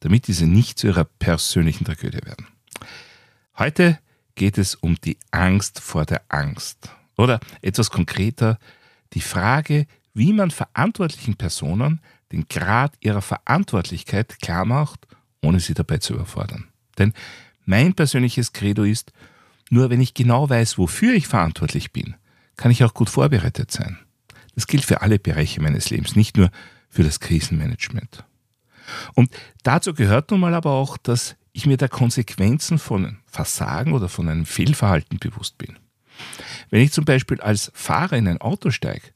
damit diese nicht zu ihrer persönlichen Tragödie werden. Heute geht es um die Angst vor der Angst. Oder etwas konkreter, die Frage, wie man verantwortlichen Personen den Grad ihrer Verantwortlichkeit klar macht, ohne sie dabei zu überfordern. Denn mein persönliches Credo ist, nur wenn ich genau weiß, wofür ich verantwortlich bin, kann ich auch gut vorbereitet sein. Das gilt für alle Bereiche meines Lebens, nicht nur für das Krisenmanagement. Und dazu gehört nun mal aber auch, dass ich mir der Konsequenzen von Versagen oder von einem Fehlverhalten bewusst bin. Wenn ich zum Beispiel als Fahrer in ein Auto steige,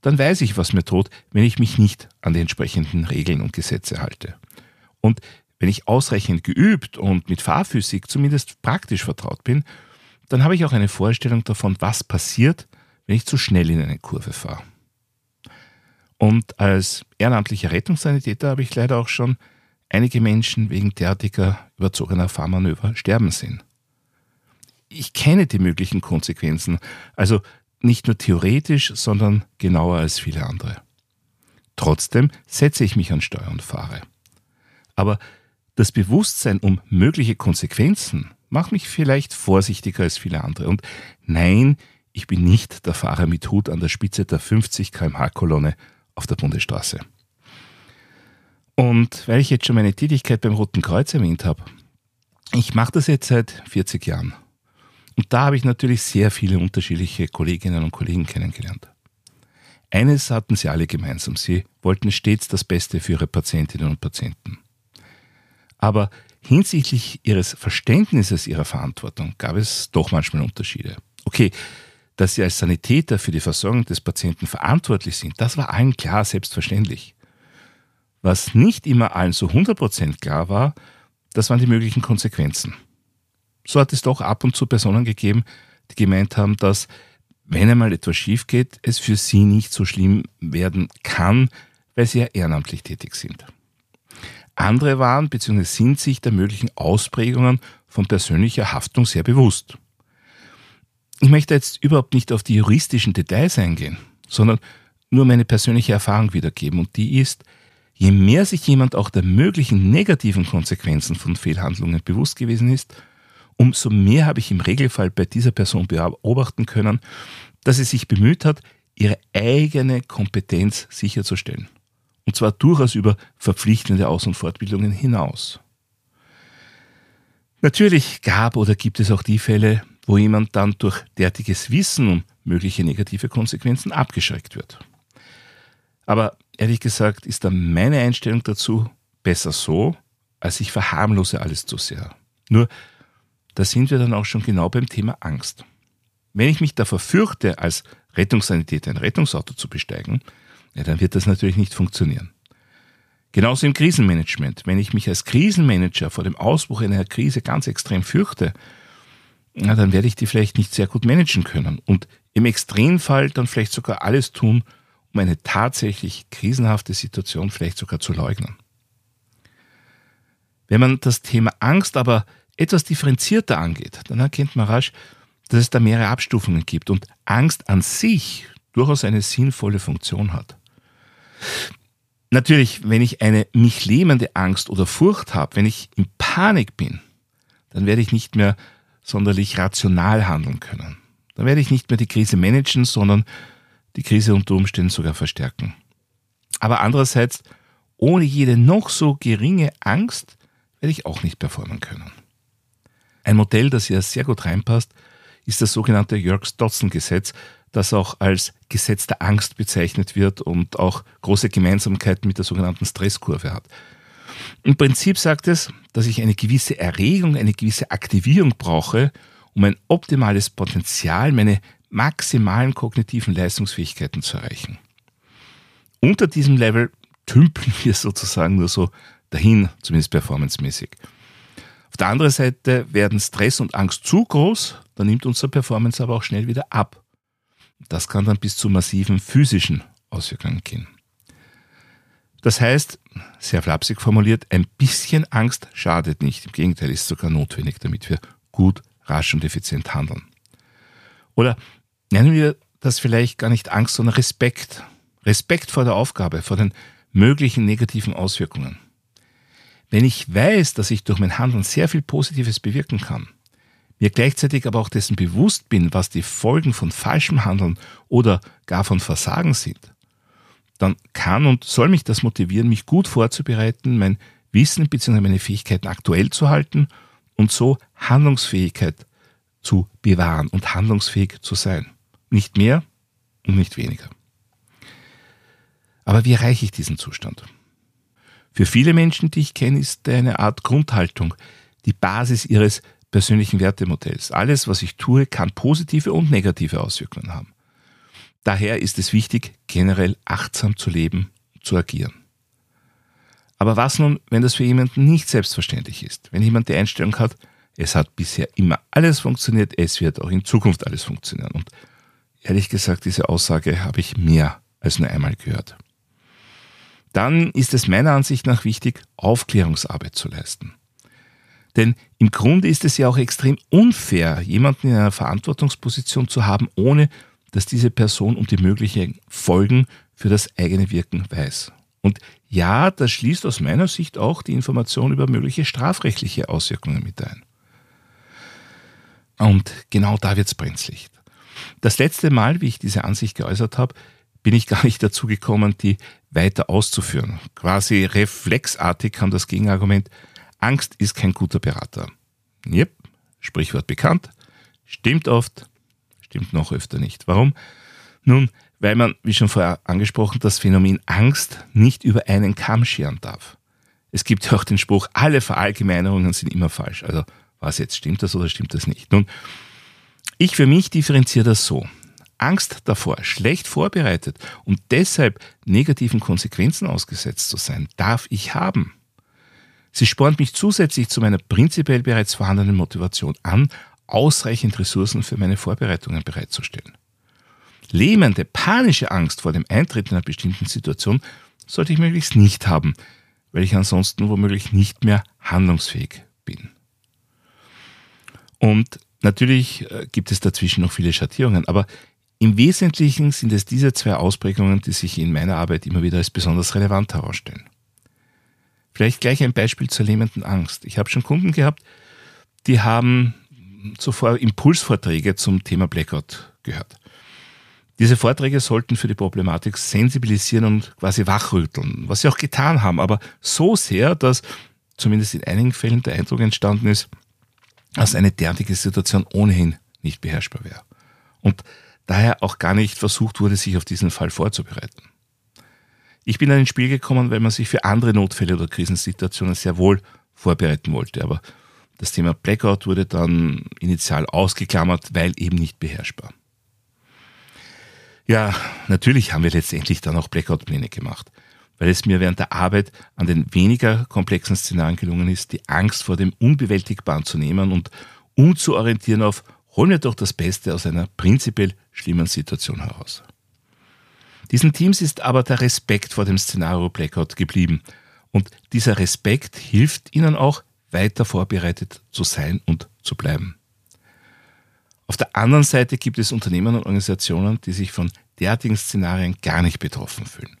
dann weiß ich, was mir droht, wenn ich mich nicht an die entsprechenden Regeln und Gesetze halte. Und wenn ich ausreichend geübt und mit Fahrphysik zumindest praktisch vertraut bin, dann habe ich auch eine Vorstellung davon, was passiert, wenn ich zu schnell in eine Kurve fahre. Und als ehrenamtlicher Rettungssanitäter habe ich leider auch schon einige Menschen wegen derartiger überzogener Fahrmanöver sterben sehen. Ich kenne die möglichen Konsequenzen, also nicht nur theoretisch, sondern genauer als viele andere. Trotzdem setze ich mich an Steuer und fahre. Aber das Bewusstsein um mögliche Konsequenzen macht mich vielleicht vorsichtiger als viele andere. Und nein, ich bin nicht der Fahrer mit Hut an der Spitze der 50 kmh-Kolonne auf der Bundesstraße. Und weil ich jetzt schon meine Tätigkeit beim Roten Kreuz erwähnt habe, ich mache das jetzt seit 40 Jahren. Und da habe ich natürlich sehr viele unterschiedliche Kolleginnen und Kollegen kennengelernt. Eines hatten sie alle gemeinsam, sie wollten stets das Beste für ihre Patientinnen und Patienten. Aber hinsichtlich ihres Verständnisses ihrer Verantwortung gab es doch manchmal Unterschiede. Okay, dass sie als Sanitäter für die Versorgung des Patienten verantwortlich sind, das war allen klar, selbstverständlich. Was nicht immer allen so 100% klar war, das waren die möglichen Konsequenzen. So hat es doch ab und zu Personen gegeben, die gemeint haben, dass, wenn einmal etwas schief geht, es für sie nicht so schlimm werden kann, weil sie ja ehrenamtlich tätig sind. Andere waren bzw. sind sich der möglichen Ausprägungen von persönlicher Haftung sehr bewusst. Ich möchte jetzt überhaupt nicht auf die juristischen Details eingehen, sondern nur meine persönliche Erfahrung wiedergeben und die ist, je mehr sich jemand auch der möglichen negativen Konsequenzen von Fehlhandlungen bewusst gewesen ist, umso mehr habe ich im Regelfall bei dieser Person beobachten können, dass sie sich bemüht hat, ihre eigene Kompetenz sicherzustellen. Und zwar durchaus über verpflichtende Aus- und Fortbildungen hinaus. Natürlich gab oder gibt es auch die Fälle, wo jemand dann durch derartiges Wissen um mögliche negative Konsequenzen abgeschreckt wird. Aber ehrlich gesagt ist da meine Einstellung dazu besser so, als ich verharmlose alles zu sehr. Nur, da sind wir dann auch schon genau beim Thema Angst. Wenn ich mich davor fürchte, als Rettungssanitäter ein Rettungsauto zu besteigen, ja, dann wird das natürlich nicht funktionieren. Genauso im Krisenmanagement. Wenn ich mich als Krisenmanager vor dem Ausbruch einer Krise ganz extrem fürchte, na, dann werde ich die vielleicht nicht sehr gut managen können und im Extremfall dann vielleicht sogar alles tun, um eine tatsächlich krisenhafte Situation vielleicht sogar zu leugnen. Wenn man das Thema Angst aber etwas differenzierter angeht, dann erkennt man rasch, dass es da mehrere Abstufungen gibt und Angst an sich durchaus eine sinnvolle Funktion hat. Natürlich, wenn ich eine mich lähmende Angst oder Furcht habe, wenn ich in Panik bin, dann werde ich nicht mehr sonderlich rational handeln können. Dann werde ich nicht mehr die Krise managen, sondern die Krise unter Umständen sogar verstärken. Aber andererseits, ohne jede noch so geringe Angst werde ich auch nicht performen können. Ein Modell, das hier sehr gut reinpasst, ist das sogenannte Yerkes-Dodson-Gesetz, das auch als Gesetz der Angst bezeichnet wird und auch große Gemeinsamkeiten mit der sogenannten Stresskurve hat. Im Prinzip sagt es, dass ich eine gewisse Erregung, eine gewisse Aktivierung brauche, um ein optimales Potenzial, meine maximalen kognitiven Leistungsfähigkeiten zu erreichen. Unter diesem Level tümpeln wir sozusagen nur so dahin, zumindest performancemäßig. Auf der anderen Seite werden Stress und Angst zu groß, dann nimmt unsere Performance aber auch schnell wieder ab. Das kann dann bis zu massiven physischen Auswirkungen gehen. Das heißt, sehr flapsig formuliert, ein bisschen Angst schadet nicht. Im Gegenteil, ist sogar notwendig, damit wir gut, rasch und effizient handeln. Oder nennen wir das vielleicht gar nicht Angst, sondern Respekt. Respekt vor der Aufgabe, vor den möglichen negativen Auswirkungen. Wenn ich weiß, dass ich durch mein Handeln sehr viel Positives bewirken kann, mir gleichzeitig aber auch dessen bewusst bin, was die Folgen von falschem Handeln oder gar von Versagen sind, dann kann und soll mich das motivieren, mich gut vorzubereiten, mein Wissen bzw. meine Fähigkeiten aktuell zu halten und so Handlungsfähigkeit zu bewahren und handlungsfähig zu sein. Nicht mehr und nicht weniger. Aber wie erreiche ich diesen Zustand? Für viele Menschen, die ich kenne, ist eine Art Grundhaltung, die Basis ihres persönlichen Wertemodells. Alles, was ich tue, kann positive und negative Auswirkungen haben. Daher ist es wichtig, generell achtsam zu leben, zu agieren. Aber was nun, wenn das für jemanden nicht selbstverständlich ist? Wenn jemand die Einstellung hat, es hat bisher immer alles funktioniert, es wird auch in Zukunft alles funktionieren. Und ehrlich gesagt, diese Aussage habe ich mehr als nur einmal gehört. Dann ist es meiner Ansicht nach wichtig, Aufklärungsarbeit zu leisten. Denn im Grunde ist es ja auch extrem unfair, jemanden in einer Verantwortungsposition zu haben, ohne dass diese Person um die möglichen Folgen für das eigene Wirken weiß. Und ja, das schließt aus meiner Sicht auch die Information über mögliche strafrechtliche Auswirkungen mit ein. Und genau da wird's brenzlig. Das letzte Mal, wie ich diese Ansicht geäußert habe, bin ich gar nicht dazu gekommen, die weiter auszuführen. Quasi reflexartig kam das Gegenargument, Angst ist kein guter Berater. Yep, Sprichwort bekannt, stimmt oft, stimmt noch öfter nicht. Warum? Nun, weil man, wie schon vorher angesprochen, das Phänomen Angst nicht über einen Kamm scheren darf. Es gibt ja auch den Spruch, alle Verallgemeinerungen sind immer falsch. Also was jetzt, stimmt das oder stimmt das nicht? Nun, ich für mich differenziere das so. Angst davor, schlecht vorbereitet und deshalb negativen Konsequenzen ausgesetzt zu sein, darf ich haben. Sie spornt mich zusätzlich zu meiner prinzipiell bereits vorhandenen Motivation an, ausreichend Ressourcen für meine Vorbereitungen bereitzustellen. Lähmende, panische Angst vor dem Eintritt einer bestimmten Situation sollte ich möglichst nicht haben, weil ich ansonsten womöglich nicht mehr handlungsfähig bin. Und natürlich äh, gibt es dazwischen noch viele Schattierungen, aber im Wesentlichen sind es diese zwei Ausprägungen, die sich in meiner Arbeit immer wieder als besonders relevant herausstellen. Vielleicht gleich ein Beispiel zur lähmenden Angst. Ich habe schon Kunden gehabt, die haben zuvor Impulsvorträge zum Thema Blackout gehört. Diese Vorträge sollten für die Problematik sensibilisieren und quasi wachrütteln, was sie auch getan haben, aber so sehr, dass zumindest in einigen Fällen der Eindruck entstanden ist, dass eine derartige Situation ohnehin nicht beherrschbar wäre. Und daher auch gar nicht versucht wurde, sich auf diesen Fall vorzubereiten. Ich bin dann ins Spiel gekommen, weil man sich für andere Notfälle oder Krisensituationen sehr wohl vorbereiten wollte. Aber das Thema Blackout wurde dann initial ausgeklammert, weil eben nicht beherrschbar. Ja, natürlich haben wir letztendlich dann auch Blackout-Pläne gemacht, weil es mir während der Arbeit an den weniger komplexen Szenarien gelungen ist, die Angst vor dem Unbewältigbaren zu nehmen und umzuorientieren auf holen wir doch das Beste aus einer prinzipiell schlimmen Situation heraus. Diesen Teams ist aber der Respekt vor dem Szenario Blackout geblieben. Und dieser Respekt hilft ihnen auch, weiter vorbereitet zu sein und zu bleiben. Auf der anderen Seite gibt es Unternehmen und Organisationen, die sich von derartigen Szenarien gar nicht betroffen fühlen.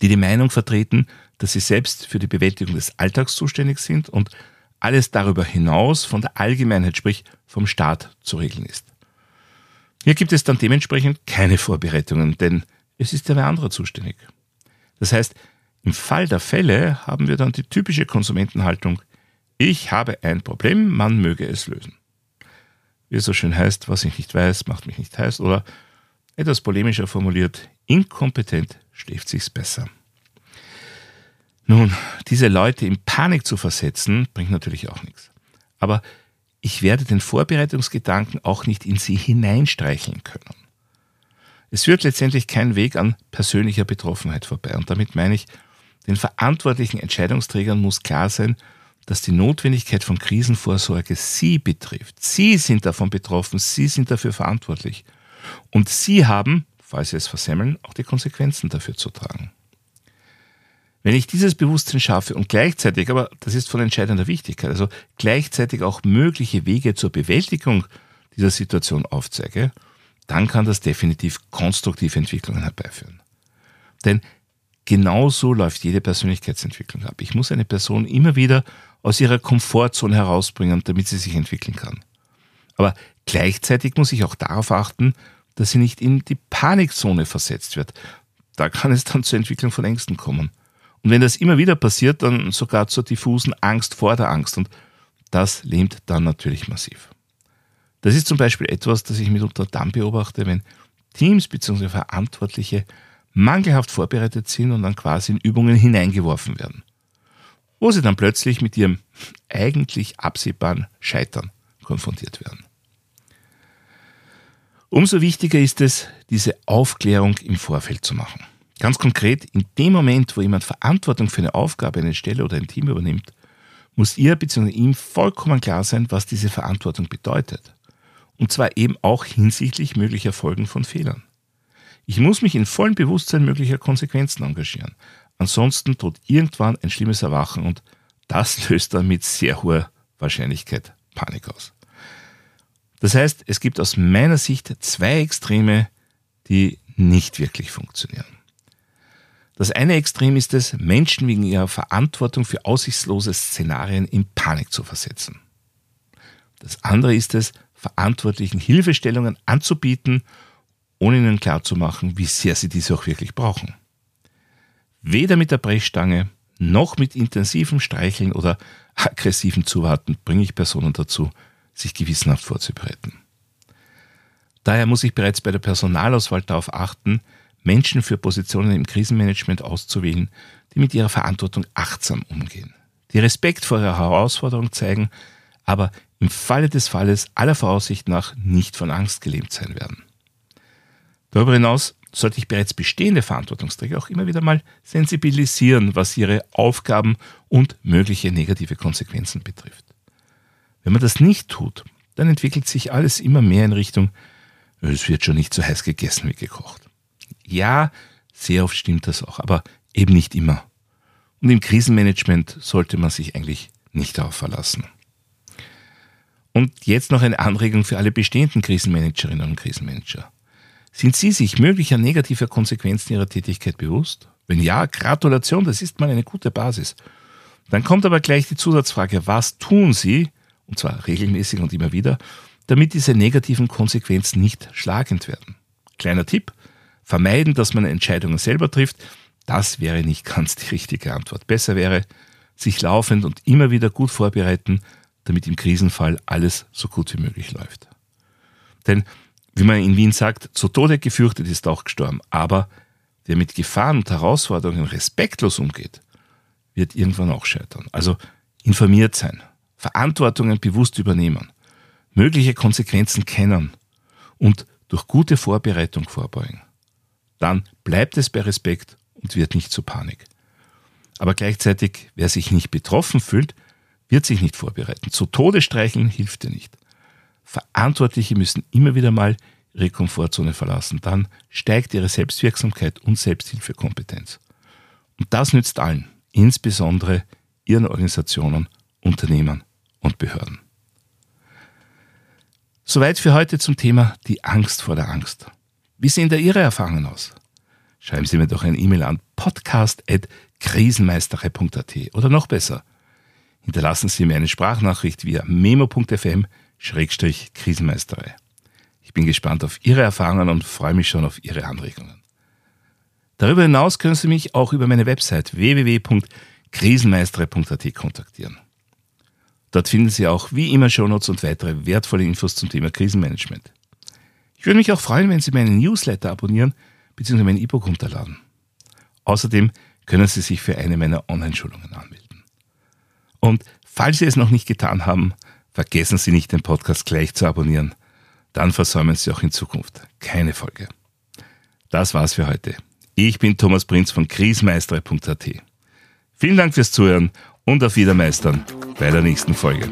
Die die Meinung vertreten, dass sie selbst für die Bewältigung des Alltags zuständig sind und alles darüber hinaus von der Allgemeinheit, sprich vom Staat zu regeln ist. Hier gibt es dann dementsprechend keine Vorbereitungen, denn es ist ja wer anderer zuständig. Das heißt, im Fall der Fälle haben wir dann die typische Konsumentenhaltung, ich habe ein Problem, man möge es lösen. Wie es so schön heißt, was ich nicht weiß, macht mich nicht heiß oder etwas polemischer formuliert, inkompetent schläft sich's besser. Nun, diese Leute in Panik zu versetzen, bringt natürlich auch nichts. Aber ich werde den Vorbereitungsgedanken auch nicht in sie hineinstreicheln können. Es führt letztendlich kein Weg an persönlicher Betroffenheit vorbei. Und damit meine ich, Den verantwortlichen Entscheidungsträgern muss klar sein, dass die Notwendigkeit von Krisenvorsorge sie betrifft. Sie sind davon betroffen, sie sind dafür verantwortlich. Und sie haben, falls sie es versemmeln, auch die Konsequenzen dafür zu tragen. Wenn ich dieses Bewusstsein schaffe und gleichzeitig, aber das ist von entscheidender Wichtigkeit, also gleichzeitig auch mögliche Wege zur Bewältigung dieser Situation aufzeige, dann kann das definitiv konstruktive Entwicklungen herbeiführen. Denn genauso läuft jede Persönlichkeitsentwicklung ab. Ich muss eine Person immer wieder aus ihrer Komfortzone herausbringen, damit sie sich entwickeln kann. Aber gleichzeitig muss ich auch darauf achten, dass sie nicht in die Panikzone versetzt wird. Da kann es dann zur Entwicklung von Ängsten kommen. Und wenn das immer wieder passiert, dann sogar zur diffusen Angst vor der Angst. Und das lähmt dann natürlich massiv. Das ist zum Beispiel etwas, das ich mitunter dann beobachte, wenn Teams bzw. Verantwortliche mangelhaft vorbereitet sind und dann quasi in Übungen hineingeworfen werden. Wo sie dann plötzlich mit ihrem eigentlich absehbaren Scheitern konfrontiert werden. Umso wichtiger ist es, diese Aufklärung im Vorfeld zu machen. Ganz konkret, in dem Moment, wo jemand Verantwortung für eine Aufgabe, eine Stelle oder ein Team übernimmt, muss ihr bzw. ihm vollkommen klar sein, was diese Verantwortung bedeutet. Und zwar eben auch hinsichtlich möglicher Folgen von Fehlern. Ich muss mich in vollem Bewusstsein möglicher Konsequenzen engagieren. Ansonsten droht irgendwann ein schlimmes Erwachen und das löst dann mit sehr hoher Wahrscheinlichkeit Panik aus. Das heißt, es gibt aus meiner Sicht zwei Extreme, die nicht wirklich funktionieren. Das eine Extrem ist es, Menschen wegen ihrer Verantwortung für aussichtslose Szenarien in Panik zu versetzen. Das andere ist es, Verantwortlichen Hilfestellungen anzubieten, ohne ihnen klarzumachen, wie sehr sie diese auch wirklich brauchen. Weder mit der Brechstange noch mit intensivem Streicheln oder aggressivem Zuwarten bringe ich Personen dazu, sich gewissenhaft vorzubereiten. Daher muss ich bereits bei der Personalauswahl darauf achten, Menschen für Positionen im Krisenmanagement auszuwählen, die mit ihrer Verantwortung achtsam umgehen, die Respekt vor ihrer Herausforderung zeigen, aber im Falle des Falles aller Voraussicht nach nicht von Angst gelähmt sein werden. Darüber hinaus sollte ich bereits bestehende Verantwortungsträger auch immer wieder mal sensibilisieren, was ihre Aufgaben und mögliche negative Konsequenzen betrifft. Wenn man das nicht tut, dann entwickelt sich alles immer mehr in Richtung, es wird schon nicht so heiß gegessen wie gekocht. Ja, sehr oft stimmt das auch, aber eben nicht immer. Und im Krisenmanagement sollte man sich eigentlich nicht darauf verlassen. Und jetzt noch eine Anregung für alle bestehenden Krisenmanagerinnen und Krisenmanager. Sind Sie sich möglicher negativer Konsequenzen Ihrer Tätigkeit bewusst? Wenn ja, Gratulation, das ist mal eine gute Basis. Dann kommt aber gleich die Zusatzfrage, was tun Sie, und zwar regelmäßig und immer wieder, damit diese negativen Konsequenzen nicht schlagend werden? Kleiner Tipp, vermeiden, dass man Entscheidungen selber trifft, das wäre nicht ganz die richtige Antwort. Besser wäre, sich laufend und immer wieder gut vorbereiten, damit im Krisenfall alles so gut wie möglich läuft. Denn, wie man in Wien sagt, zu Tode gefürchtet ist auch gestorben, aber wer mit Gefahren und Herausforderungen respektlos umgeht, wird irgendwann auch scheitern. Also informiert sein, Verantwortungen bewusst übernehmen, mögliche Konsequenzen kennen und durch gute Vorbereitung vorbeugen dann bleibt es bei Respekt und wird nicht zu Panik. Aber gleichzeitig, wer sich nicht betroffen fühlt, wird sich nicht vorbereiten. Zu Tode streicheln hilft dir nicht. Verantwortliche müssen immer wieder mal ihre Komfortzone verlassen. Dann steigt ihre Selbstwirksamkeit und Selbsthilfekompetenz. Und das nützt allen, insbesondere ihren Organisationen, Unternehmen und Behörden. Soweit für heute zum Thema die Angst vor der Angst. Wie sehen da Ihre Erfahrungen aus? Schreiben Sie mir doch eine E-Mail an podcast.krisenmeisterei.at oder noch besser. Hinterlassen Sie mir eine Sprachnachricht via memo.fm-krisenmeisterei. Ich bin gespannt auf Ihre Erfahrungen und freue mich schon auf Ihre Anregungen. Darüber hinaus können Sie mich auch über meine Website www.krisenmeisterei.at kontaktieren. Dort finden Sie auch wie immer Shownotes und weitere wertvolle Infos zum Thema Krisenmanagement. Ich würde mich auch freuen, wenn Sie meinen Newsletter abonnieren bzw. mein E-Book runterladen. Außerdem können Sie sich für eine meiner Online-Schulungen anmelden. Und falls Sie es noch nicht getan haben, vergessen Sie nicht, den Podcast gleich zu abonnieren. Dann versäumen Sie auch in Zukunft keine Folge. Das war's für heute. Ich bin Thomas Prinz von krisenmeistere.at. Vielen Dank fürs Zuhören und auf Wiedermeistern bei der nächsten Folge.